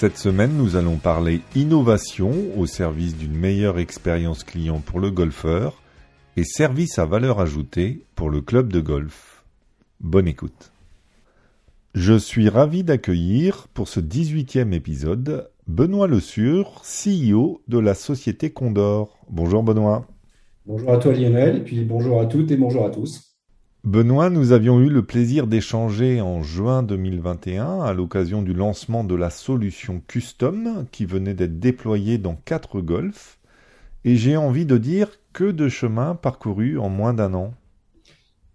Cette semaine, nous allons parler innovation au service d'une meilleure expérience client pour le golfeur et service à valeur ajoutée pour le club de golf. Bonne écoute. Je suis ravi d'accueillir pour ce 18e épisode Benoît Le Sur, CEO de la société Condor. Bonjour Benoît. Bonjour à toi Lionel, et puis bonjour à toutes et bonjour à tous. Benoît, nous avions eu le plaisir d'échanger en juin 2021 à l'occasion du lancement de la solution Custom qui venait d'être déployée dans quatre golfs. Et j'ai envie de dire que de chemin parcouru en moins d'un an.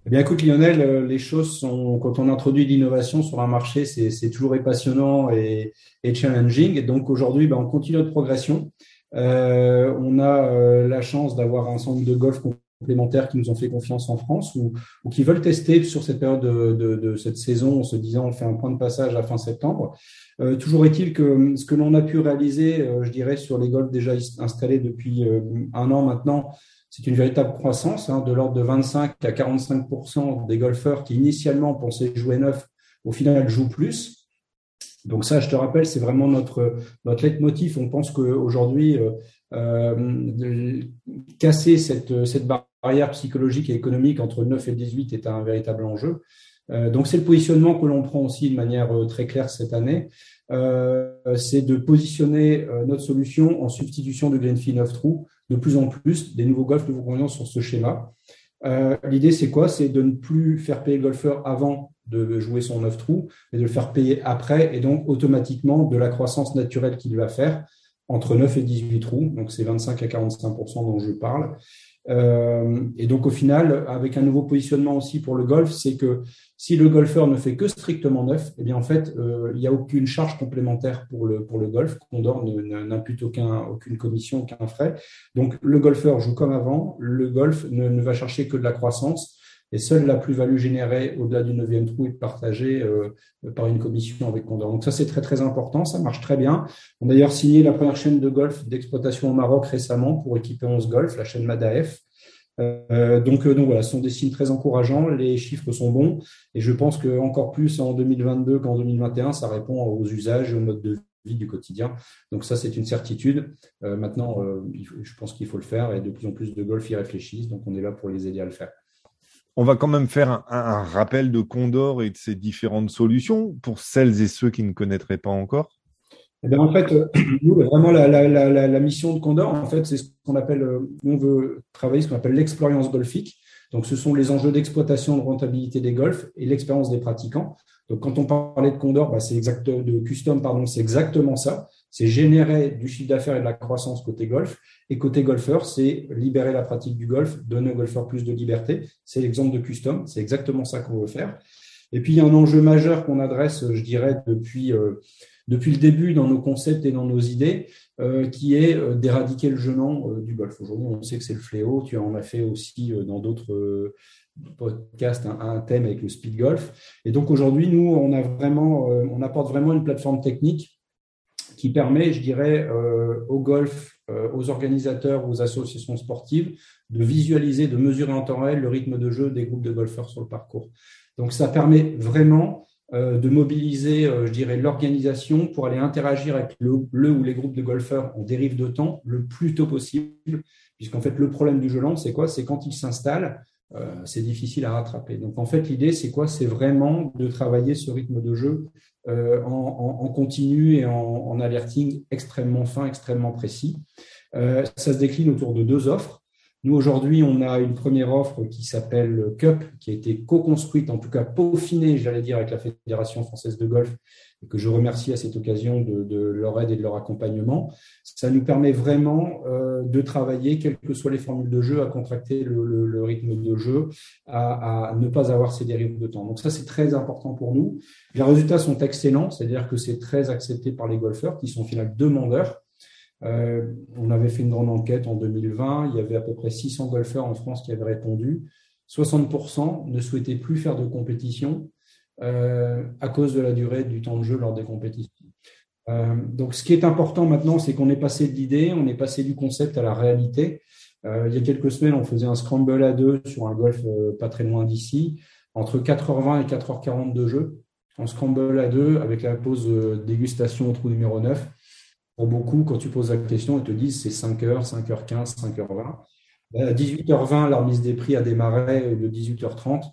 Eh bien, écoute, Lionel, euh, les choses sont, quand on introduit l'innovation sur un marché, c'est toujours passionnant et, challenging. Donc, aujourd'hui, ben, on continue notre progression. Euh, on a euh, la chance d'avoir un centre de golf complémentaires qui nous ont fait confiance en France ou, qui veulent tester sur cette période de, cette saison en se disant on fait un point de passage à fin septembre. Euh, toujours est-il que ce que l'on a pu réaliser, euh, je dirais, sur les golfs déjà installés depuis euh, un an maintenant, c'est une véritable croissance hein, de l'ordre de 25 à 45 des golfeurs qui initialement pensaient jouer neuf, au final jouent plus. Donc ça, je te rappelle, c'est vraiment notre notre leitmotiv. On pense qu'aujourd'hui, euh, casser cette cette barrière barrière psychologique et économique entre 9 et 18 est un véritable enjeu. Euh, donc c'est le positionnement que l'on prend aussi de manière euh, très claire cette année. Euh, c'est de positionner notre solution en substitution de Glenfie 9 trous de plus en plus des nouveaux golfs, nouveaux convenants sur ce schéma. L'idée c'est quoi? C'est de ne plus faire payer le golfeur avant de jouer son 9 trous, mais de le faire payer après et donc automatiquement de la croissance naturelle qu'il va faire entre 9 et 18 trous. Donc c'est 25 à 45% dont je parle. Euh, et donc au final, avec un nouveau positionnement aussi pour le golf, c'est que si le golfeur ne fait que strictement neuf, eh bien en fait, euh, il n'y a aucune charge complémentaire pour le golf. Condor n'impute aucun aucune commission, aucun frais. Donc le golfeur joue comme avant. Le golf ne va chercher que de la croissance et seule la plus-value générée au-delà du neuvième trou est partagée euh, par une commission avec Condor. Donc ça, c'est très très important, ça marche très bien. On a d'ailleurs signé la première chaîne de golf d'exploitation au Maroc récemment pour équiper 11 golf, la chaîne Madaef. Euh, donc, euh, donc voilà, ce sont des signes très encourageants, les chiffres sont bons, et je pense que encore plus en 2022 qu'en 2021, ça répond aux usages et au mode de vie du quotidien. Donc ça, c'est une certitude. maintenant, je pense qu'il faut le faire, et de plus en plus de golf y réfléchissent, donc on est là pour les aider à le faire. On va quand même faire un, rappel de Condor et de ses différentes solutions pour celles et ceux qui ne connaîtraient pas encore. Eh en fait, euh, nous, vraiment, la, mission de Condor, en fait, c'est ce qu'on appelle, euh, on veut travailler ce qu'on appelle l'expérience golfique. Donc, ce sont les enjeux d'exploitation, de rentabilité des golfs et l'expérience des pratiquants. Donc, quand on parlait de Condor, bah, c'est exact, de custom, pardon, c'est exactement ça. C'est générer du chiffre d'affaires et de la croissance côté golf. Et côté golfeur, c'est libérer la pratique du golf, donner aux golfeurs plus de liberté. C'est l'exemple de custom. C'est exactement ça qu'on veut faire. Et puis, il y a un enjeu majeur qu'on adresse, je dirais, depuis, euh, le début dans nos concepts et dans nos idées, euh, qui est euh, d'éradiquer le gênant du golf. Aujourd'hui, on sait que c'est le fléau. Tu en as fait aussi dans d'autres podcast un, thème avec le speed golf. Et donc aujourd'hui, nous, on a vraiment, on apporte vraiment une plateforme technique qui permet, je dirais, euh, au golf, euh, aux organisateurs, aux associations sportives, de visualiser, de mesurer en temps réel le rythme de jeu des groupes de golfeurs sur le parcours. Donc ça permet vraiment de mobiliser, je dirais, l'organisation pour aller interagir avec le, ou les groupes de golfeurs en dérive de temps le plus tôt possible, puisqu'en fait le problème du jeu lent, c'est quoi? C'est quand il s'installe, euh, c'est difficile à rattraper. Donc en fait, l'idée, c'est quoi? C'est vraiment de travailler ce rythme de jeu euh, en, continu et en, alerting extrêmement fin, extrêmement précis. Euh, ça se décline autour de deux offres. Nous, aujourd'hui, on a une première offre qui s'appelle CUP, qui a été co-construite, en tout cas peaufinée, j'allais dire, avec la Fédération française de golf, et que je remercie à cette occasion de, leur aide et de leur accompagnement. Ça nous permet vraiment euh, de travailler, quelles que soient les formules de jeu, à contracter le, rythme de jeu, à, ne pas avoir ces dérives de temps. Donc ça, c'est très important pour nous. Les résultats sont excellents, c'est-à-dire que c'est très accepté par les golfeurs qui sont finalement demandeurs on avait fait une grande enquête en 2020. Il y avait à peu près 600 golfeurs en France qui avaient répondu. 60% ne souhaitaient plus faire de compétition à cause de la durée du temps de jeu lors des compétitions. donc, ce qui est important maintenant, c'est qu'on est passé de l'idée, on est passé du concept à la réalité. Euh, il y a quelques semaines, on faisait un scramble à deux sur un golf euh, pas très loin d'ici, entre 4h20 et 4h40 de jeu, en scramble à deux avec la pause euh, dégustation au trou numéro 9. Pour beaucoup, quand tu poses la question, ils te disent c'est 5h, 5h15, 5h20. À 18h20, la remise des prix a démarré de 18h30.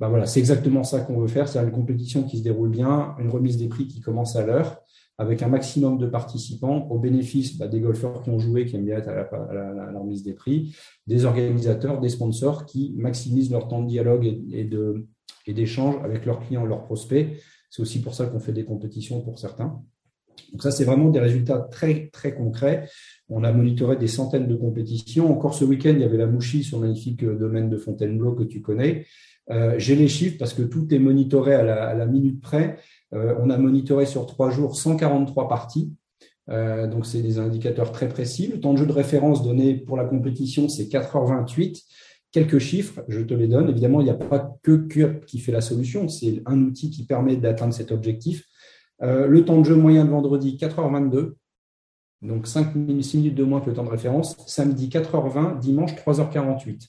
Ben voilà, c'est exactement ça qu'on veut faire. C'est une compétition qui se déroule bien, une remise des prix qui commence à l'heure avec un maximum de participants au bénéfice bah, des golfeurs qui ont joué, qui aiment bien être à la, remise des prix, des organisateurs, des sponsors qui maximisent leur temps de dialogue et, d'échange avec leurs clients leurs prospects. C'est aussi pour ça qu'on fait des compétitions pour certains. Donc ça, c'est vraiment des résultats très, très concrets. On a monitoré des centaines de compétitions. Encore ce week-end, il y avait la Mouchi sur le magnifique domaine de Fontainebleau que tu connais. Euh, j'ai les chiffres parce que tout est monitoré à la, minute près. Euh, on a monitoré sur trois jours 143 parties. Euh, donc, c'est des indicateurs très précis. Le temps de jeu de référence donné pour la compétition, c'est 4h28. Quelques chiffres, je te les donne. Évidemment, il n'y a pas que CUP qui fait la solution. C'est un outil qui permet d'atteindre cet objectif. Euh, le temps de jeu moyen de vendredi, 4h22. Donc, 5 minutes, 6 minutes de moins que le temps de référence. Samedi, 4h20. Dimanche, 3h48.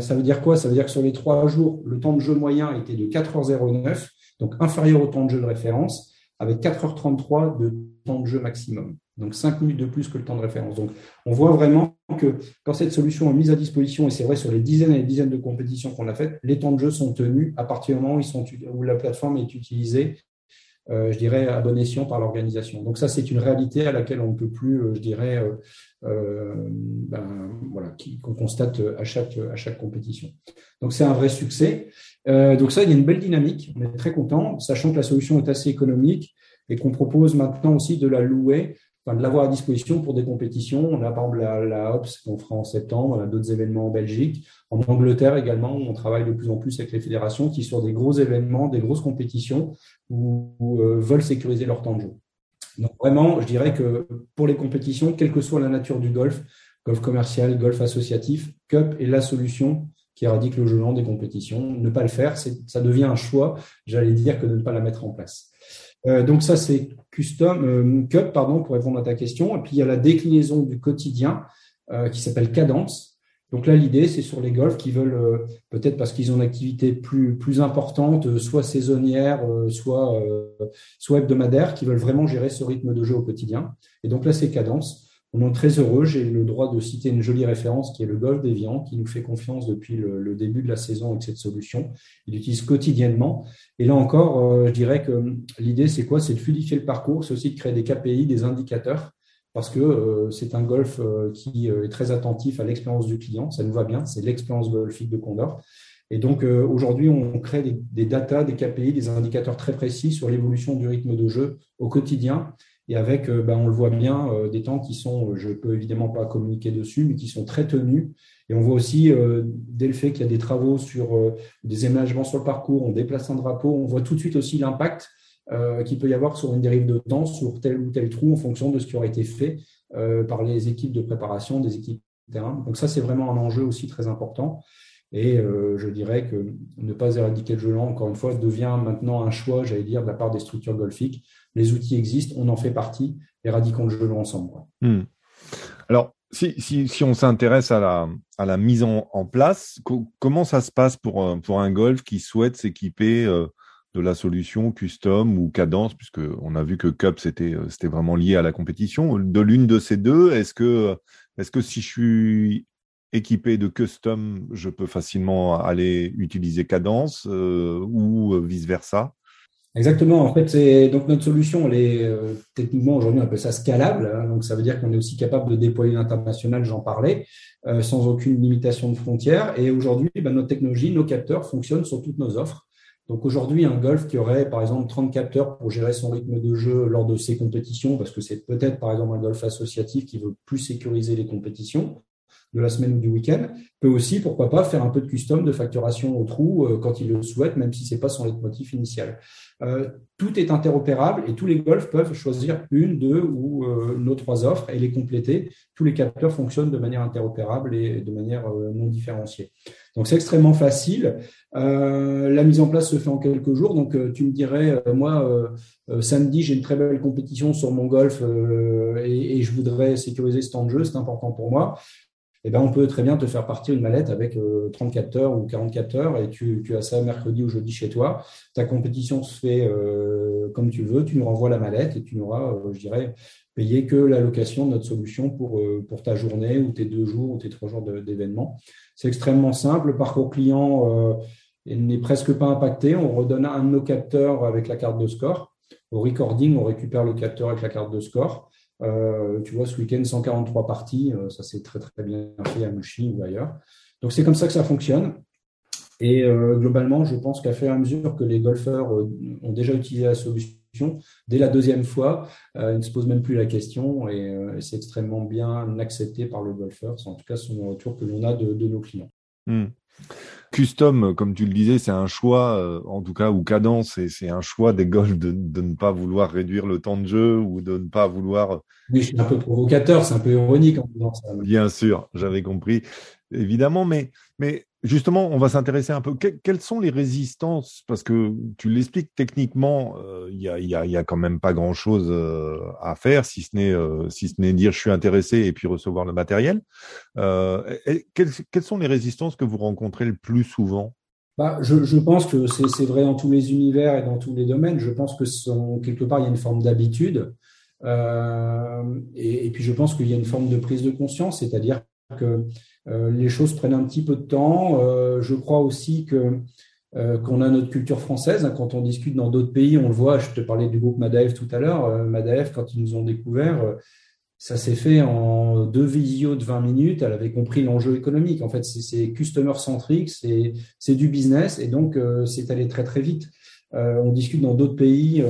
ça veut dire quoi? Ça veut dire que sur les trois jours, le temps de jeu moyen était de 4h09 donc inférieur au temps de jeu de référence, avec 4h33 de temps de jeu maximum. Donc 5 minutes de plus que le temps de référence. Donc on voit vraiment que quand cette solution est mise à disposition, et c'est vrai sur les dizaines et les dizaines de compétitions qu'on a faites, les temps de jeu sont tenus à partir du moment où, la plateforme est utilisée, euh, je dirais, à bon escient par l'organisation. Donc ça, c'est une réalité à laquelle on ne peut plus, euh, je dirais, euh, ben, voilà, qu'on constate à chaque, à chaque compétition. Donc c'est un vrai succès. Euh, donc ça, il y a une belle dynamique. On est très content, sachant que la solution est assez économique et qu'on propose maintenant aussi de la louer, de l'avoir à disposition pour des compétitions. On a par exemple la, la qu'on fera en septembre, on a d'autres événements en Belgique, en Angleterre également. On travaille de plus en plus avec les fédérations qui sur des gros événements, des grosses compétitions, où, euh, veulent sécuriser leur temps de jeu. Donc vraiment, je dirais que pour les compétitions, quelle que soit la nature du golf, golf commercial, golf associatif, Cup est la solution qui éradique le jeu des compétitions. Ne pas le faire, ça devient un choix, j'allais dire, que de ne pas la mettre en place. Euh, donc ça, c'est custom euh, cup, pardon, pour répondre à ta question. Et puis il y a la déclinaison du quotidien euh, qui s'appelle cadence. Donc là, l'idée, c'est sur les golfs qui veulent peut-être parce qu'ils ont une activité plus plus importante, soit saisonnière, soit soit hebdomadaire, qui veulent vraiment gérer ce rythme de jeu au quotidien. Et donc là, c'est cadence. On est très heureux. J'ai le droit de citer une jolie référence qui est le Golf d'Evian, qui nous fait confiance depuis le, début de la saison avec cette solution. Il l'utilise quotidiennement. Et là encore, euh, je dirais que l'idée, c'est quoi? C'est de fluidifier le parcours. C'est aussi de créer des KPI, des indicateurs, parce que euh, c'est un golf euh, qui est très attentif à l'expérience du client. Ça nous va bien. C'est l'expérience golfique de Condor. Et donc aujourd'hui, on crée des, des datas, des KPI, des indicateurs très précis sur l'évolution du rythme de jeu au quotidien et avec, euh, ben, on le voit bien, euh, des temps qui sont, je peux évidemment pas communiquer dessus, mais qui sont très tenus. Et on voit aussi, euh, dès le fait qu'il y a des travaux sur des éménagements sur le parcours, on déplace un drapeau, on voit tout de suite aussi l'impact qu'il peut y avoir sur une dérive de temps, sur tel ou tel trou, en fonction de ce qui aurait été fait par les équipes de préparation, des équipes de terrain. Donc ça, c'est vraiment un enjeu aussi très important. Et je dirais que ne pas éradiquer le jeu lent, encore une fois, devient maintenant un choix, j'allais dire, de la part des structures golfiques les outils existent, on en fait partie, éradiquons le jeu ensemble. Hmm. Alors, si, on s'intéresse à la, à la mise en, place, comment ça se passe pour, un, pour un golf qui souhaite s'équiper euh, de la solution custom ou cadence, puisque on a vu que Cup c'était euh, c'était vraiment lié à la compétition. De l'une de ces deux, est-ce que est-ce que si je suis équipé de custom, je peux facilement aller utiliser cadence euh, ou vice versa Exactement. En fait, c'est donc notre solution, elle est euh, techniquement aujourd'hui on appelle ça scalable. Hein. donc ça veut dire qu'on est aussi capable de déployer l'international, j'en parlais, euh, sans aucune limitation de frontières. Et aujourd'hui, ben, notre technologie, nos capteurs fonctionnent sur toutes nos offres. Donc aujourd'hui, un golf qui aurait par exemple 30 capteurs pour gérer son rythme de jeu lors de ses compétitions, parce que c'est peut-être par exemple un golf associatif qui veut plus sécuriser les compétitions, de la semaine ou du week-end, peut aussi, pourquoi pas, faire un peu de custom de facturation au trou quand il le souhaite, même si c'est pas son leitmotiv initial. tout est interopérable et tous les golfs peuvent choisir une, deux ou nos trois offres et les compléter. Tous les capteurs fonctionnent de manière interopérable et de manière non différenciée. Donc c'est extrêmement facile. Euh, la mise en place se fait en quelques jours. Donc euh, tu me dirais, euh, moi, samedi, j'ai une très belle compétition sur mon golf et, je voudrais sécuriser ce temps de jeu, c'est important pour moi. Eh ben, on peut très bien te faire partir une mallette avec 34 heures ou 44 heures et tu, as ça mercredi ou jeudi chez toi. Ta compétition se fait comme tu veux, tu nous renvoies la mallette et tu n'auras, je dirais, payé que l'allocation de notre solution pour, pour ta journée ou tes deux jours ou tes trois jours d'événement. C'est extrêmement simple. Le parcours client euh, n'est presque pas impacté. On redonne un de nos capteurs avec la carte de score. Au recording, on récupère le capteur avec la carte de score. Euh, tu vois, ce week-end, 143 parties. Euh, ça, c'est très, très bien fait à Mushi ou ailleurs. Donc, c'est comme ça que ça fonctionne. Et globalement, je pense qu'à fur et à mesure que les golfeurs ont déjà utilisé la solution, dès la deuxième fois, ils ne se posent même plus la question et, c'est extrêmement bien accepté par le golfeur. C'est en tout cas son retour que l'on a de, nos clients. Hmm. Custom, comme tu le disais, c'est un choix, euh, en tout cas, ou cadence, c'est un choix des golfs de, ne pas vouloir réduire le temps de jeu ou de ne pas vouloir. Oui, je suis un peu provocateur, c'est un peu ironique en disant ça. Bien sûr, j'avais compris, évidemment, mais, mais Justement, on va s'intéresser un peu. quelles sont les résistances? Parce que tu l'expliques techniquement, euh, il n'y a, a, quand même pas grand-chose euh, à faire, si ce n'est euh, si ce n'est dire je suis intéressé et puis recevoir le matériel. quelles, sont les résistances que vous rencontrez le plus souvent? Bah, je, pense que c'est vrai dans tous les univers et dans tous les domaines. Je pense que quelque part il y a une forme d'habitude. et, puis je pense qu'il y a une forme de prise de conscience, c'est-à-dire que euh, les choses prennent un petit peu de temps. Euh, je crois aussi que euh, qu'on a notre culture française. Hein, quand on discute dans d'autres pays, on le voit. Je te parlais du groupe Madaef tout à l'heure. Madaef, quand ils nous ont découvert, ça s'est fait en deux visios de 20 minutes. Elle avait compris l'enjeu économique. En fait, c'est customer centric, c'est du business, et donc c'est allé très très vite. On discute dans d'autres pays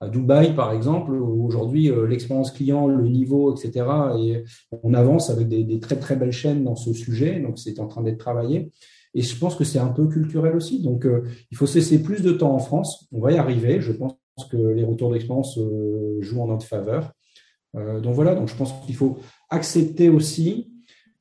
à Dubaï, par exemple, aujourd'hui, euh, l'expérience client, le niveau, etc. Et on avance avec des, très, très belles chaînes dans ce sujet. Donc, c'est en train d'être travaillé. Et je pense que c'est un peu culturel aussi. Donc, euh, il faut cesser plus de temps en France. On va y arriver. Je pense que les retours d'expérience euh, jouent en notre faveur. donc, voilà. Donc, je pense qu'il faut accepter aussi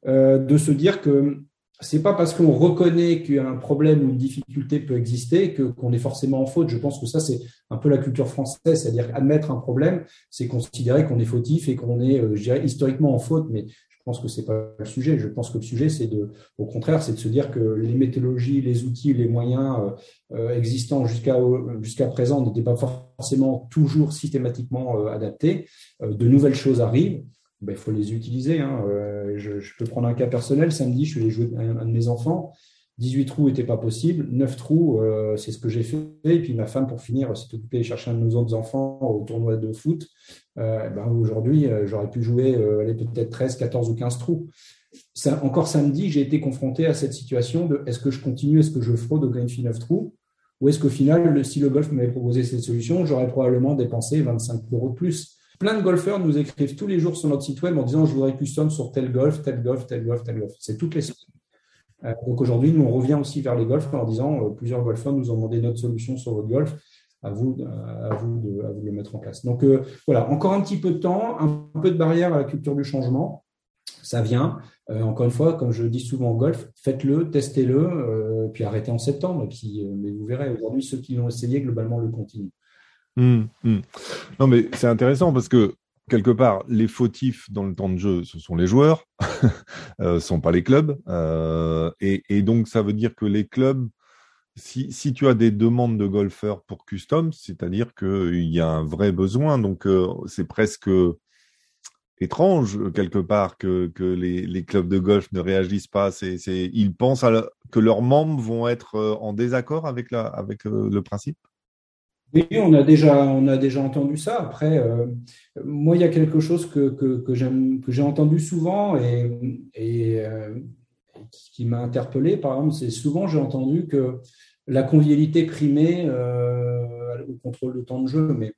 de se dire que c'est pas parce qu'on reconnaît qu'un problème ou une difficulté peut exister que qu'on est forcément en faute. Je pense que ça c'est un peu la culture française, c'est-à-dire admettre un problème, c'est considérer qu'on est fautif et qu'on est, euh, je dirais, historiquement en faute. Mais je pense que c'est pas le sujet. Je pense que le sujet c'est de, au contraire, c'est de se dire que les méthodologies, les outils, les moyens euh, euh, existants jusqu'à jusqu'à présent n'étaient pas forcément toujours systématiquement adaptés. de nouvelles choses arrivent ben, il faut les utiliser. Hein. Euh, je, peux prendre un cas personnel. Samedi, je suis allé jouer un, un de mes enfants. 18 trous n'était pas possible. 9 trous, euh, c'est ce que j'ai fait. Et puis ma femme, pour finir, s'est occupée de chercher un de nos autres enfants au tournoi de foot. Euh, ben, Aujourd'hui, j'aurais pu jouer peut-être 13, 14 ou 15 trous. Encore samedi, j'ai été confronté à cette situation de est-ce que je continue, est-ce que je fraude au Greenfield 9 trous? Ou est-ce qu'au final, si le golf m'avait proposé cette solution, j'aurais probablement dépensé 25 euros de plus. Plein de golfeurs nous écrivent tous les jours sur notre site web en disant je voudrais custom sur tel golf, tel golf, tel golf, tel golf. C'est toutes les semaines. Euh, donc aujourd'hui, nous on revient aussi vers les golfs en disant euh, plusieurs golfeurs nous ont demandé notre solution sur votre golf. À vous, à vous, de, à vous de le mettre en place. Donc euh, voilà, encore un petit peu de temps, un peu de barrière à la culture du changement. Ça vient. encore une fois, comme je dis souvent en golf, faites-le, testez-le, puis arrêtez en septembre. Mais vous verrez, aujourd'hui, ceux qui l'ont essayé, globalement, le continuent. Hum, hum. Non, mais c'est intéressant parce que quelque part, les fautifs dans le temps de jeu, ce sont les joueurs, euh, sont pas les clubs. Euh, et, donc, ça veut dire que les clubs, si, tu as des demandes de golfeurs pour custom, c'est-à-dire qu'il y a un vrai besoin. Donc, euh, c'est presque étrange quelque part que, les, clubs de golf ne réagissent pas. Ils pensent que leurs membres vont être en désaccord avec le principe. Oui, on a déjà, on a déjà entendu ça. Après, euh, moi, il y a quelque chose que, que, que j'ai entendu souvent et, et euh, qui m'a interpellé. Par exemple, c'est souvent j'ai entendu que la convivialité primait euh, au contrôle de temps de jeu, mais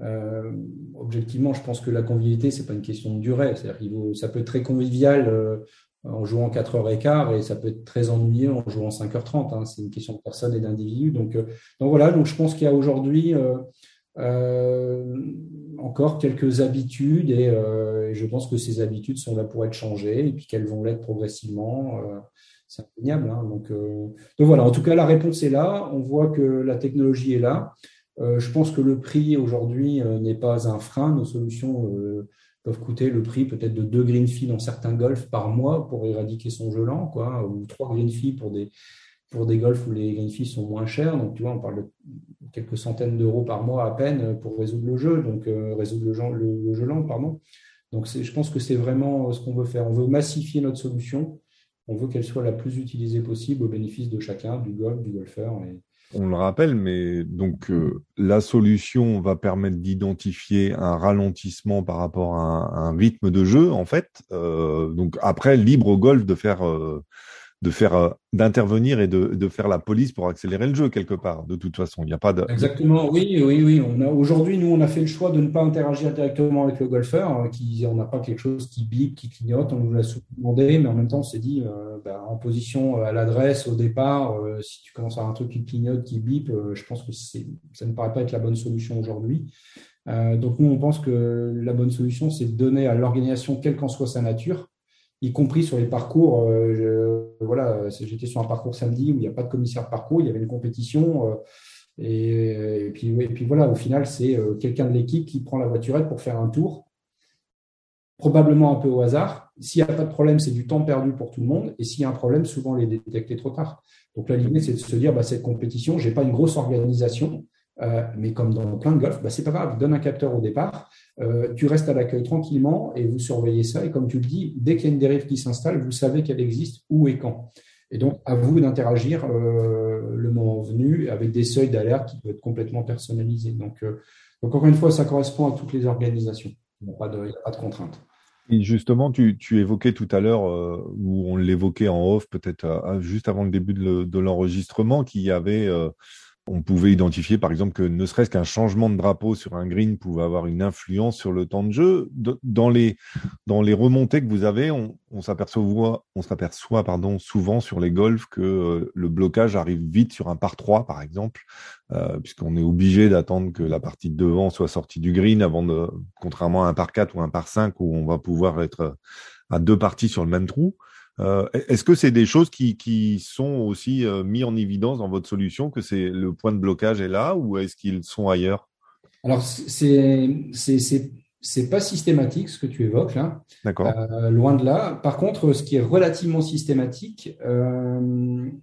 euh, objectivement, je pense que la convivialité, c'est pas une question de durée. C'est-à-dire ça peut être très convivial en jouant 4 heures et quart et ça peut être très ennuyeux en jouant 5h30. Hein. C'est une question de personne et d'individu. Donc, donc voilà, donc je pense qu'il y a aujourd'hui encore quelques habitudes et, je pense que ces habitudes sont là pour être changées et puis qu'elles vont l'être progressivement. c'est indéniable. Hein. Donc, donc voilà, en tout cas, la réponse est là. On voit que la technologie est là. Euh, je pense que le prix aujourd'hui euh, n'est pas un frein. Nos solutions euh, peuvent coûter le prix peut-être de deux green fees dans certains golfs par mois pour éradiquer son gelant, quoi, ou trois green fees pour des, pour des golfs où les green fees sont moins chers. Donc, tu vois, on parle de quelques centaines d'euros par mois à peine pour résoudre le jeu, donc résoudre le, le, gelant, pardon. Donc, je pense que c'est vraiment ce qu'on veut faire. On veut massifier notre solution. On veut qu'elle soit la plus utilisée possible au bénéfice de chacun, du golf, du golfeur. Et, on le rappelle, mais donc euh, la solution va permettre d'identifier un ralentissement par rapport à un, rythme de jeu, en fait. Euh, donc après, libre au golf de faire euh, de faire euh, d'intervenir et de, de, faire la police pour accélérer le jeu quelque part. De toute façon, il n'y a pas de exactement. Oui, oui, oui. On a aujourd'hui, nous, on a fait le choix de ne pas interagir directement avec le golfeur. Hein, qui, on n'a pas quelque chose qui bip, qui clignote. On nous l'a demandé, mais en même temps, on s'est dit, euh, bah, en position à l'adresse au départ, si tu commences à avoir un truc qui clignote, qui bip, je pense que ça ne paraît pas être la bonne solution aujourd'hui. donc nous, on pense que la bonne solution, c'est de donner à l'organisation, quelle qu'en soit sa nature, y compris sur les parcours. Euh, voilà, j'étais sur un parcours samedi où il n'y a pas de commissaire de parcours, il y avait une compétition. Euh, et, puis, et puis voilà, au final, c'est euh, quelqu'un de l'équipe qui prend la voiturette pour faire un tour, probablement un peu au hasard. S'il n'y a pas de problème, c'est du temps perdu pour tout le monde. Et s'il y a un problème, souvent les détecter trop tard. Donc là, l'idée, c'est de se dire, bah, cette compétition, je n'ai pas une grosse organisation. Euh, mais comme dans plein de golf, bah, c'est pas grave, donne un capteur au départ, euh, tu restes à l'accueil tranquillement et vous surveillez ça. Et comme tu le dis, dès qu'il y a une dérive qui s'installe, vous savez qu'elle existe où et quand. Et donc, à vous d'interagir euh, le moment venu avec des seuils d'alerte qui peuvent être complètement personnalisés. Donc, encore une fois, ça correspond à toutes les organisations. Il n'y a pas de, de contrainte. Et justement, tu, évoquais tout à l'heure, où on l'évoquait en off, peut-être juste avant le début de l'enregistrement, qu'il y avait on pouvait identifier par exemple que ne serait-ce qu'un changement de drapeau sur un green pouvait avoir une influence sur le temps de jeu. Dans les, remontées que vous avez, on, s'aperçoit, on s'aperçoit souvent sur les golfs que euh, le blocage arrive vite sur un par 3 par exemple, euh, puisqu'on est obligé d'attendre que la partie de devant soit sortie du green avant de, contrairement à un par 4 ou un par 5 où on va pouvoir être à deux parties sur le même trou. Euh, est-ce que c'est des choses qui, qui sont aussi euh, mis en évidence dans votre solution, que c'est le point de blocage est là, ou est-ce qu'ils sont ailleurs? Alors, c'est pas systématique ce que tu évoques là. D'accord. Euh, loin de là. Par contre, ce qui est relativement systématique,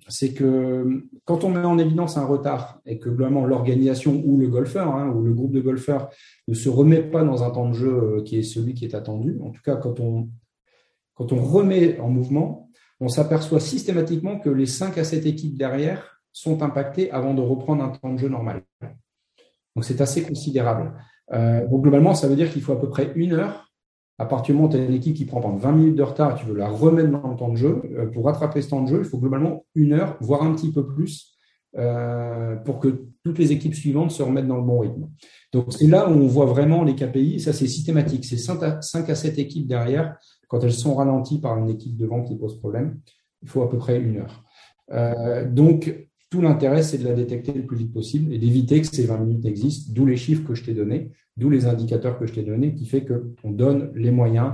c'est que quand on met en évidence un retard et que globalement l'organisation ou le golfeur hein, ou le groupe de golfeurs ne se remet pas dans un temps de jeu qui est celui qui est attendu, en tout cas quand on quand on remet en mouvement, on s'aperçoit systématiquement que les 5 à 7 équipes derrière sont impactées avant de reprendre un temps de jeu normal. Donc c'est assez considérable. Euh, donc globalement, ça veut dire qu'il faut à peu près une heure. À partir du moment où tu as une équipe qui prend pendant 20 minutes de retard et tu veux la remettre dans le temps de jeu, euh, pour rattraper ce temps de jeu, il faut globalement une heure, voire un petit peu plus, euh, pour que toutes les équipes suivantes se remettent dans le bon rythme. Donc c'est là où on voit vraiment les KPI, ça c'est systématique, c'est 5 à 7 équipes derrière quand elles sont ralenties par une équipe de vente qui pose problème, il faut à peu près une heure. Euh, donc, tout l'intérêt, c'est de la détecter le plus vite possible et d'éviter que ces 20 minutes existent, d'où les chiffres que je t'ai donnés, d'où les indicateurs que je t'ai donnés, qui fait qu'on donne les moyens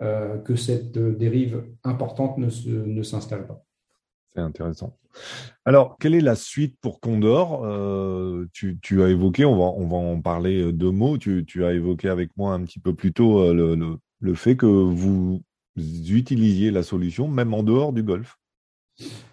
euh, que cette dérive importante ne, s'installe pas. C'est intéressant. Alors, quelle est la suite pour Condor? Euh, tu, as évoqué, on va, en parler deux mots, tu, as évoqué avec moi un petit peu plus tôt le fait que vous utilisiez la solution même en dehors du golf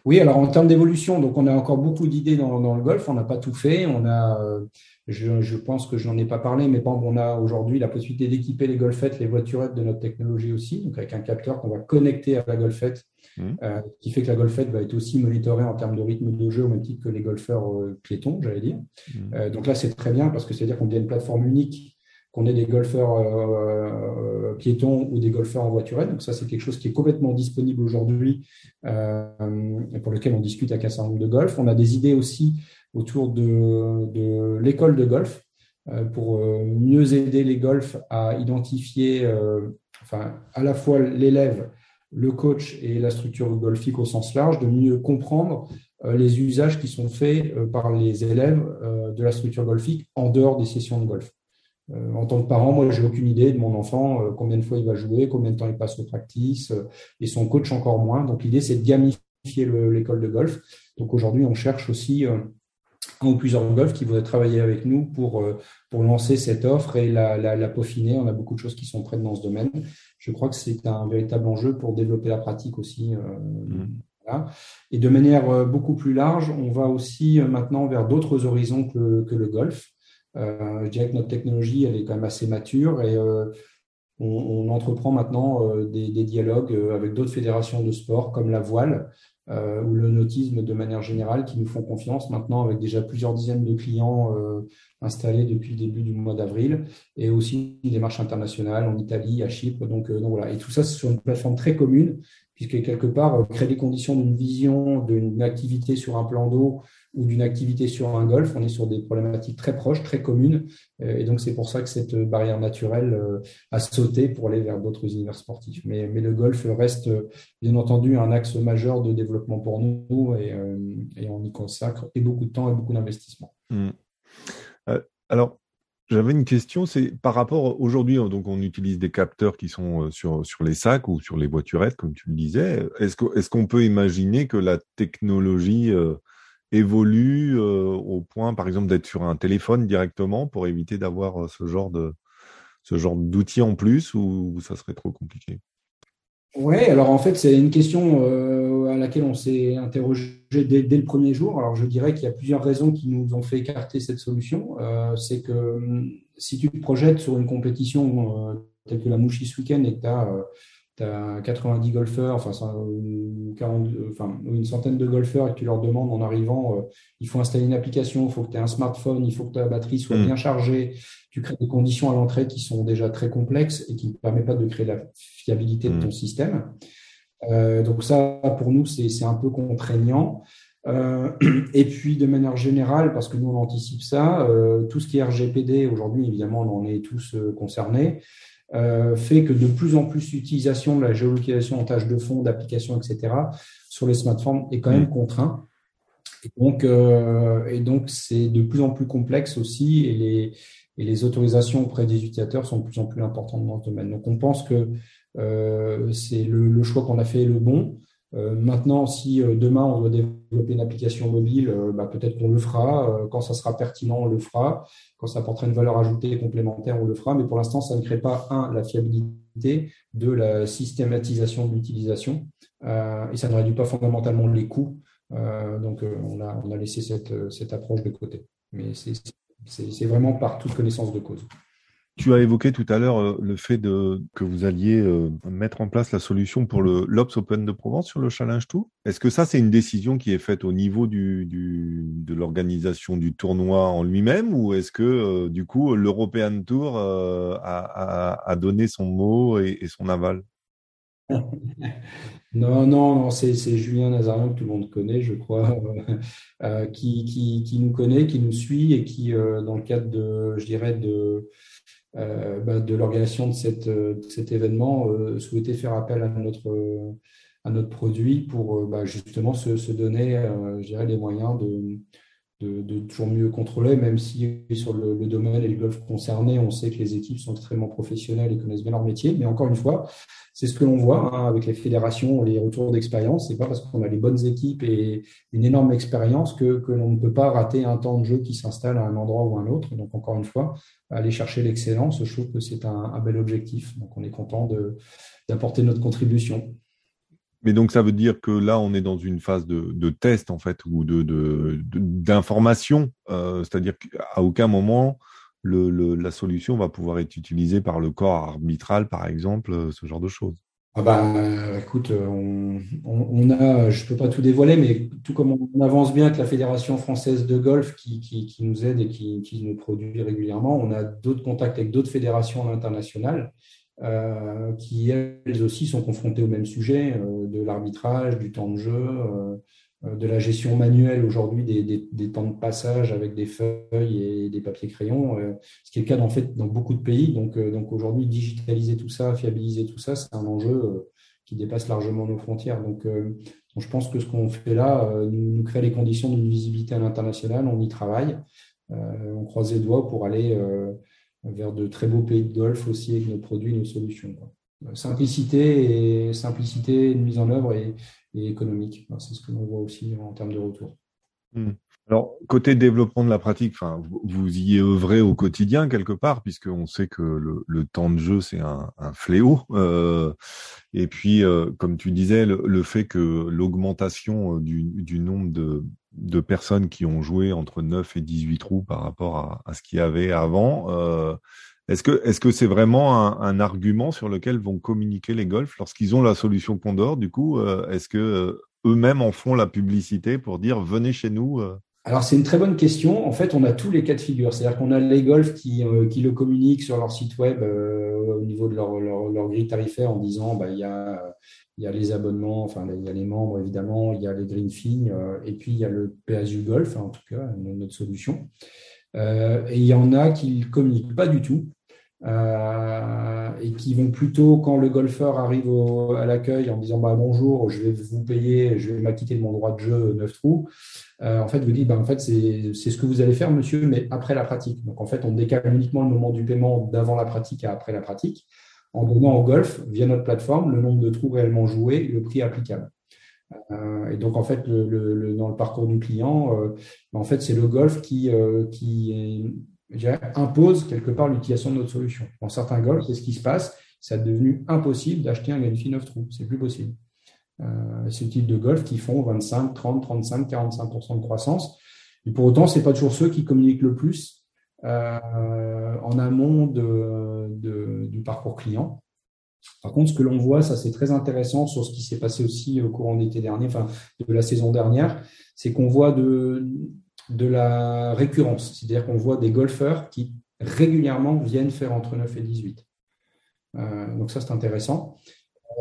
oui, alors en termes d'évolution, donc on a encore beaucoup d'idées dans, le golf. On n'a pas tout fait. On a, euh, je, pense que je n'en ai pas parlé, mais on a aujourd'hui la possibilité d'équiper les golfettes, les voiturettes de notre technologie aussi, donc avec un capteur qu'on va connecter à la golfette, mmh. euh, qui fait que la golfette va être aussi monitorée en termes de rythme de jeu au même titre que les golfeurs euh, piétons, j'allais dire. Mmh. donc là, c'est très bien parce que c'est-à-dire qu'on devient une plateforme unique qu'on ait des golfeurs euh, euh, piétons ou des golfeurs en voiturette. Donc ça, c'est quelque chose qui est complètement disponible aujourd'hui euh, et pour lequel on discute avec un certain nombre de golf. On a des idées aussi autour de, l'école de golf pour mieux aider les golfs à identifier, enfin, à la fois l'élève le coach et la structure golfique au sens large, de mieux comprendre les usages qui sont faits par les élèves de la structure golfique en dehors des sessions de golf. En tant que parent, moi, j'ai aucune idée de mon enfant, combien de fois il va jouer, combien de temps il passe au practice, et son coach encore moins. Donc, l'idée, c'est de gamifier l'école de golf. Donc, aujourd'hui, on cherche aussi un ou plusieurs golfs qui voudraient travailler avec nous pour, euh, pour lancer cette offre et la, la, peaufiner. On a beaucoup de choses qui sont prêtes dans ce domaine. Je crois que c'est un véritable enjeu pour développer la pratique aussi. Euh, mmh. Et de manière euh, beaucoup plus large, on va aussi maintenant vers d'autres horizons que, que le golf. Je dirais que notre technologie, elle est quand même assez mature et on, entreprend maintenant des, des, dialogues avec d'autres fédérations de sport comme la voile euh, ou le nautisme de manière générale qui nous font confiance maintenant avec déjà plusieurs dizaines de clients euh, installés depuis le début du mois d'avril et aussi des marches internationales en Italie, à Chypre. Euh, donc voilà. Et tout ça, c'est sur une plateforme très commune puisque quelque part, créer les conditions d'une vision, d'une activité sur un plan d'eau ou d'une activité sur un golf, on est sur des problématiques très proches, très communes. Euh, et donc, c'est pour ça que cette barrière naturelle euh, a sauté pour aller vers d'autres univers sportifs. Mais, mais, le golf reste, bien entendu, un axe majeur de développement pour nous et, euh, et on y consacre et beaucoup de temps et beaucoup d'investissement. Mmh. alors, j'avais une question, c'est par rapport aujourd'hui, donc on utilise des capteurs qui sont sur, sur les sacs ou sur les voiturettes, comme tu le disais. Est-ce qu'on peut imaginer que la technologie évolue euh, au point, par exemple, d'être sur un téléphone directement pour éviter d'avoir euh, ce genre ce genre d'outils en plus ou ça serait trop compliqué? Oui, alors en fait, c'est une question euh, à laquelle on s'est interrogé dès, le premier jour. Alors je dirais qu'il y a plusieurs raisons qui nous ont fait écarter cette solution. c'est que hum, si tu te projettes sur une compétition telle que la Mouchi ce week-end et que tu as tu as 90 golfeurs, enfin, 40, enfin, une centaine de golfeurs et que tu leur demandes en arrivant, euh, il faut installer une application, il faut que tu aies un smartphone, il faut que ta batterie soit hmm. bien chargée. Tu crées des conditions à l'entrée qui sont déjà très complexes et qui ne permettent pas de créer la fiabilité de ton hmm. système. Euh, donc ça, pour nous, c'est un peu contraignant. Euh, et puis, de manière générale, parce que nous, on anticipe ça, tout ce qui est RGPD, aujourd'hui, évidemment, on en est tous concernés. Euh, fait que de plus en plus l'utilisation de la géolocalisation en tâche de fond, d'applications, etc., sur les smartphones est quand même contraint. Et donc, euh, et donc c'est de plus en plus complexe aussi, et les, et les autorisations auprès des utilisateurs sont de plus en plus importantes dans ce domaine. Donc, on pense que euh, c'est le, le, choix qu'on a fait le bon. Euh, maintenant, si demain on doit développer une application mobile, euh, bah, peut-être qu'on le fera. quand ça sera pertinent, on le fera. Quand ça apportera une valeur ajoutée complémentaire, on le fera. Mais pour l'instant, ça ne crée pas, un, la fiabilité, deux, la systématisation de l'utilisation. et ça ne réduit pas fondamentalement les coûts. donc, on a, on, a, laissé cette, cette approche de côté. Mais c'est vraiment par toute connaissance de cause. Tu as évoqué tout à l'heure euh, le fait de, que vous alliez euh, mettre en place la solution pour le l'Ops Open de Provence sur le Challenge Tour. Est-ce que ça, c'est une décision qui est faite au niveau de l'organisation du tournoi en lui-même ou est-ce que, euh, du coup, l'European Tour a, donné son mot et, son aval? Non, non, non c'est Julien Nazarian que tout le monde connaît, je crois, qui, qui, nous connaît, qui nous suit et qui, dans le cadre de, je dirais, de bah, de l'organisation de, de, cet événement euh, souhaiter faire appel à notre, produit pour euh, bah, justement se, donner les moyens de, de, toujours mieux contrôler, même si sur le, domaine et le golf concerné, on sait que les équipes sont extrêmement professionnelles et connaissent bien leur métier. Mais encore une fois, c'est ce que l'on voit hein, avec les fédérations, les retours d'expérience. C'est pas parce qu'on a les bonnes équipes et une énorme expérience que, que l'on ne peut pas rater un temps de jeu qui s'installe à un endroit ou à un autre. Donc encore une fois, aller chercher l'excellence, je trouve que c'est un, bel objectif. Donc on est content d'apporter notre contribution. Mais donc ça veut dire que là, on est dans une phase de, test en fait ou de d'information, euh, c'est-à-dire qu'à aucun moment la solution va pouvoir être utilisée par le corps arbitral, par exemple, euh, ce genre de choses. Ah bah, écoute, on, on, a, je peux pas tout dévoiler, mais tout comme on avance bien avec la Fédération française de golf qui, nous aide et qui, nous produit régulièrement, on a d'autres contacts avec d'autres fédérations internationales euh, qui elles aussi sont confrontées au même sujet euh, de l'arbitrage, du temps de jeu, euh, de la gestion manuelle aujourd'hui des, temps de passage avec des feuilles et des papiers crayons, ce qui est le cas en fait dans beaucoup de pays. Donc, donc aujourd'hui, digitaliser tout ça, fiabiliser tout ça, c'est un enjeu qui dépasse largement nos frontières. Donc, je pense que ce qu'on fait là nous, nous, crée les conditions d'une visibilité à l'international. On y travaille. on croise les doigts pour aller vers de très beaux pays de golf aussi avec nos produits, nos solutions. Simplicité et simplicité de mise en œuvre et, économique. C'est ce que l'on voit aussi en termes de retour. Hmm. Alors, côté développement de la pratique, enfin, vous y œuvrez au quotidien quelque part, puisqu'on sait que le, temps de jeu, c'est un, fléau. Euh, et puis, euh, comme tu disais, le, fait que l'augmentation du, nombre de, personnes qui ont joué entre 9 et 18 trous par rapport à, ce qu'il y avait avant, euh, est-ce que est-ce que c'est vraiment un, argument sur lequel vont communiquer les golfs lorsqu'ils ont la solution Condor Du coup, est-ce que eux-mêmes en font la publicité pour dire venez chez nous alors c'est une très bonne question. En fait, on a tous les cas de figure. C'est-à-dire qu'on a les golfs qui, euh, qui, le communiquent sur leur site web euh, au niveau de leur, leur, grille tarifaire en disant bah, il, y a, il y a les abonnements, enfin il y a les membres évidemment, il y a les green fees, euh, et puis il y a le PSU Golf, en tout cas notre solution. Et il y en a qui ne communiquent pas du tout. Euh, et qui vont plutôt, quand le golfeur arrive à l'accueil en disant bah, bonjour, je vais vous payer, je vais m'acquitter de mon droit de jeu 9 trous, euh, en fait, vous dites bah, en fait, c'est ce que vous allez faire, monsieur, mais après la pratique. Donc, en fait, on décale uniquement le moment du paiement d'avant la pratique à après la pratique, en donnant au golf, via notre plateforme, le nombre de trous réellement joués le prix applicable. Euh, et donc, en fait, dans le parcours du client, en fait, c'est le golf qui, est impose quelque part l'utilisation de notre solution. Dans certains golfs, c'est ce qui se passe. C'est devenu impossible d'acheter un Genfi 9 trous. C'est plus possible. Euh, c'est le type de golf qui font 25, 30, 35, 45% de croissance. Et pour autant, c'est pas toujours ceux qui communiquent le plus euh, en amont du parcours client. Par contre, ce que l'on voit, ça c'est très intéressant sur ce qui s'est passé aussi au courant de l'été dernier, enfin de la saison dernière, c'est qu'on voit de, la récurrence, c'est-à-dire qu'on voit des golfeurs qui régulièrement viennent faire entre 9 et 18. Euh, donc ça, c'est intéressant.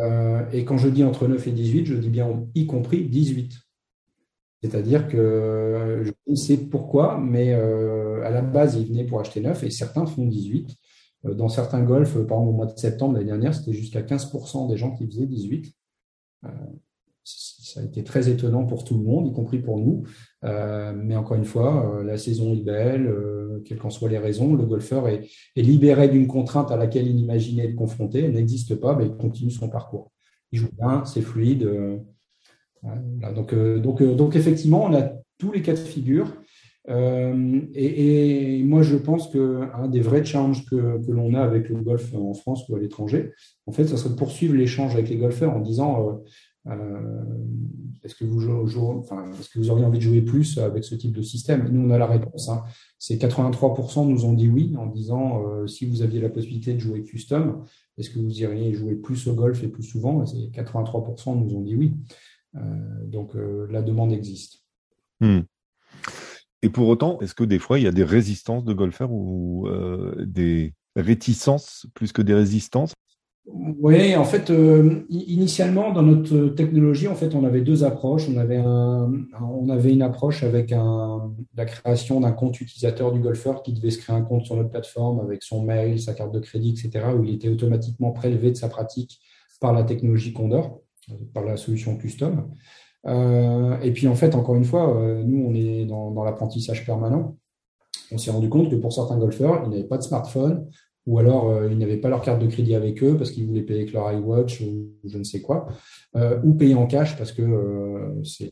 Euh, et quand je dis entre 9 et 18, je dis bien y compris 18. C'est-à-dire que je ne sais pourquoi, mais euh, à la base, ils venaient pour acheter 9 et certains font 18. Dans certains golfs, par exemple au mois de septembre l'année dernière, c'était jusqu'à 15% des gens qui faisaient 18 ça a été très étonnant pour tout le monde, y compris pour nous. Euh, mais encore une fois, euh, la saison est belle, euh, quelles qu'en soient les raisons. Le golfeur est, libéré d'une contrainte à laquelle il imaginait être confronté. Elle n'existe pas, mais il continue son parcours. Il joue bien, c'est fluide. donc, donc, donc, effectivement, on a tous les cas de figure. Et, moi, je pense qu'un des vrais challenges que, l'on a avec le golf en France ou à l'étranger, en fait, ça serait de poursuivre l'échange avec les golfeurs en disant euh, est-ce que, vous est que vous auriez envie de jouer plus avec ce type de système? Nous, on a la réponse. Hein. C'est 83% nous ont dit oui en disant euh, si vous aviez la possibilité de jouer custom, est-ce que vous iriez jouer plus au golf et plus souvent? Et 83% nous ont dit oui. Euh, donc la demande existe. Hmm. Et pour autant, est-ce que des fois il y a des résistances de golfeurs ou des réticences plus que des résistances? Oui, en fait, euh, initialement, dans notre technologie, en fait, on avait deux approches. On avait, un, on avait une approche avec la création d'un compte utilisateur du golfeur qui devait se créer un compte sur notre plateforme avec son mail, sa carte de crédit, etc., où il était automatiquement prélevé de sa pratique par la technologie Condor, par la solution custom. Euh, et puis, en fait, encore une fois, euh, nous, on est dans, l'apprentissage permanent. On s'est rendu compte que pour certains golfeurs, ils n'avaient pas de smartphone, ou alors euh, ils n'avaient pas leur carte de crédit avec eux parce qu'ils voulaient payer avec leur iWatch ou je ne sais quoi, ou payer en cash parce que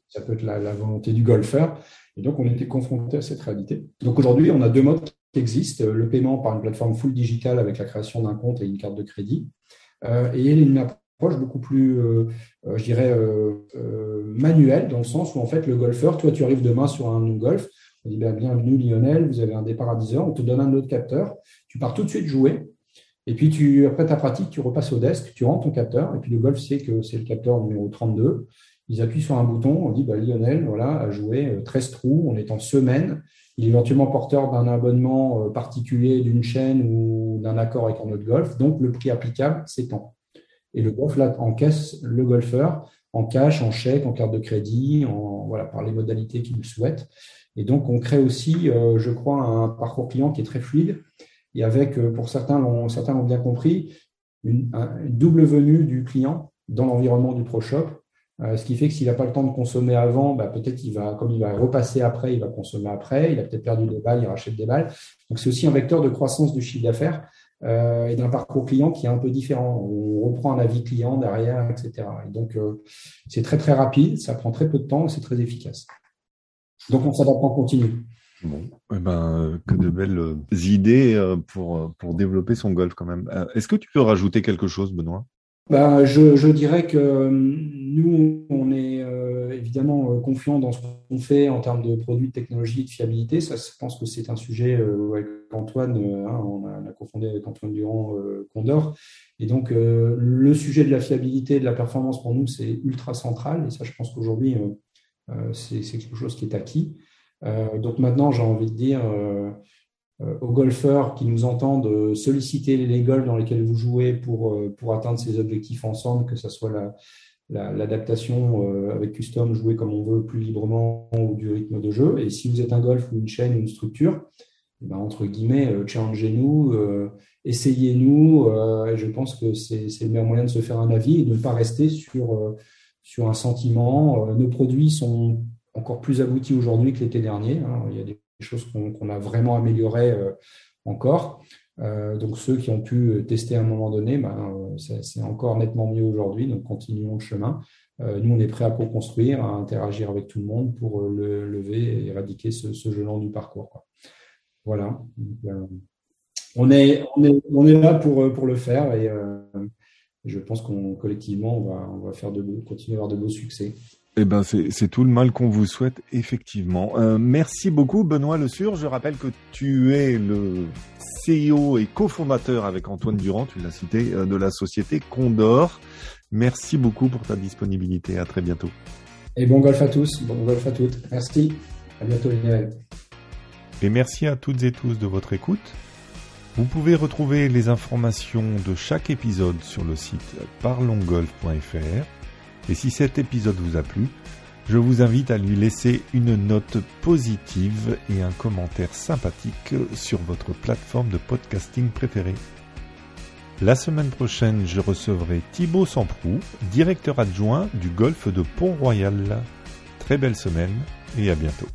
ça peut être la, volonté du golfeur. Et donc on était confronté à cette réalité. Donc aujourd'hui, on a deux modes qui existent le paiement par une plateforme full digital avec la création d'un compte et une carte de crédit, et une beaucoup plus, euh, je dirais, manuelle dans le sens où en fait le golfeur, toi tu arrives demain sur un golf on dit ben, bienvenue Lionel, vous avez un départ à 10 heures, on te donne un autre capteur, tu pars tout de suite jouer, et puis tu, après ta pratique, tu repasses au desk, tu rentres ton capteur, et puis le golf sait que c'est le capteur numéro 32. Ils appuient sur un bouton, on dit ben, Lionel voilà, a joué 13 euh, trous, on est en semaine, il est éventuellement porteur d'un abonnement euh, particulier d'une chaîne ou d'un accord avec un autre golf, donc le prix applicable, c'est tant. Et le golf encaisse le golfeur en cash, en chèque, en carte de crédit, en, voilà, par les modalités qu'il souhaite. Et donc, on crée aussi, euh, je crois, un parcours client qui est très fluide et avec, euh, pour certains, certains l'ont bien compris, une, double venue du client. dans l'environnement du Pro Shop. Euh, ce qui fait que s'il n'a pas le temps de consommer avant, bah, peut-être il va, comme il va repasser après, il va consommer après. Il a peut-être perdu des balles, il rachète des balles. Donc c'est aussi un vecteur de croissance du chiffre d'affaires euh, et d'un parcours client qui est un peu différent. On reprend un avis client derrière, etc. Et donc c'est très très rapide, ça prend très peu de temps et c'est très efficace. Donc on s'adapte en continu. Bon, eh ben, que de belles idées pour, pour développer son golf quand même. Est-ce que tu peux rajouter quelque chose, Benoît? Bah, je, je, dirais que euh, nous, on est euh, évidemment euh, confiant dans ce qu'on fait en termes de produits, de technologie, de fiabilité. Ça, je pense que c'est un sujet avec Antoine, hein, on, a, on, a, confondé avec Antoine Durand Condor. Et donc, le sujet de la fiabilité, de la performance pour nous, c'est ultra central. Et ça, je pense qu'aujourd'hui, c'est quelque chose qui est acquis. donc maintenant, j'ai envie de dire euh, aux golfeurs qui nous entendent solliciter les golfs dans lesquels vous jouez pour, euh, pour atteindre ces objectifs ensemble, que ce soit l'adaptation euh, avec custom, jouer comme on veut plus librement ou du rythme de jeu. Et si vous êtes un golf ou une chaîne ou une structure, eh ben, entre guillemets, challengez-nous, essayez-nous. je pense que c'est le meilleur moyen de se faire un avis et de ne pas rester sur, sur un sentiment. nos produits sont encore plus aboutis aujourd'hui que l'été dernier. Hein. Il y a des choses qu'on a vraiment améliorées euh, encore. Euh, donc ceux qui ont pu tester à un moment donné, ben, c'est encore nettement mieux aujourd'hui, donc continuons le chemin. Euh, nous, on est prêt à co-construire, à interagir avec tout le monde pour le lever et éradiquer ce, ce du parcours. Voilà. on, est, on, est, on est là pour, pour le faire et je pense qu'on collectivement, on va, on va faire de continuer à avoir de beaux succès. Eh ben, c'est tout le mal qu'on vous souhaite, effectivement. Euh, merci beaucoup, Benoît Le Sur. Je rappelle que tu es le CEO et cofondateur avec Antoine Durand, tu l'as cité, euh, de la société Condor. Merci beaucoup pour ta disponibilité. À très bientôt. Et bon golf à tous, bon golf à toutes. Merci. À bientôt, Lionel. Et merci à toutes et tous de votre écoute. Vous pouvez retrouver les informations de chaque épisode sur le site parlongolf.fr et si cet épisode vous a plu, je vous invite à lui laisser une note positive et un commentaire sympathique sur votre plateforme de podcasting préférée. La semaine prochaine, je recevrai Thibaut Samprou, directeur adjoint du golfe de Pont-Royal. Très belle semaine et à bientôt.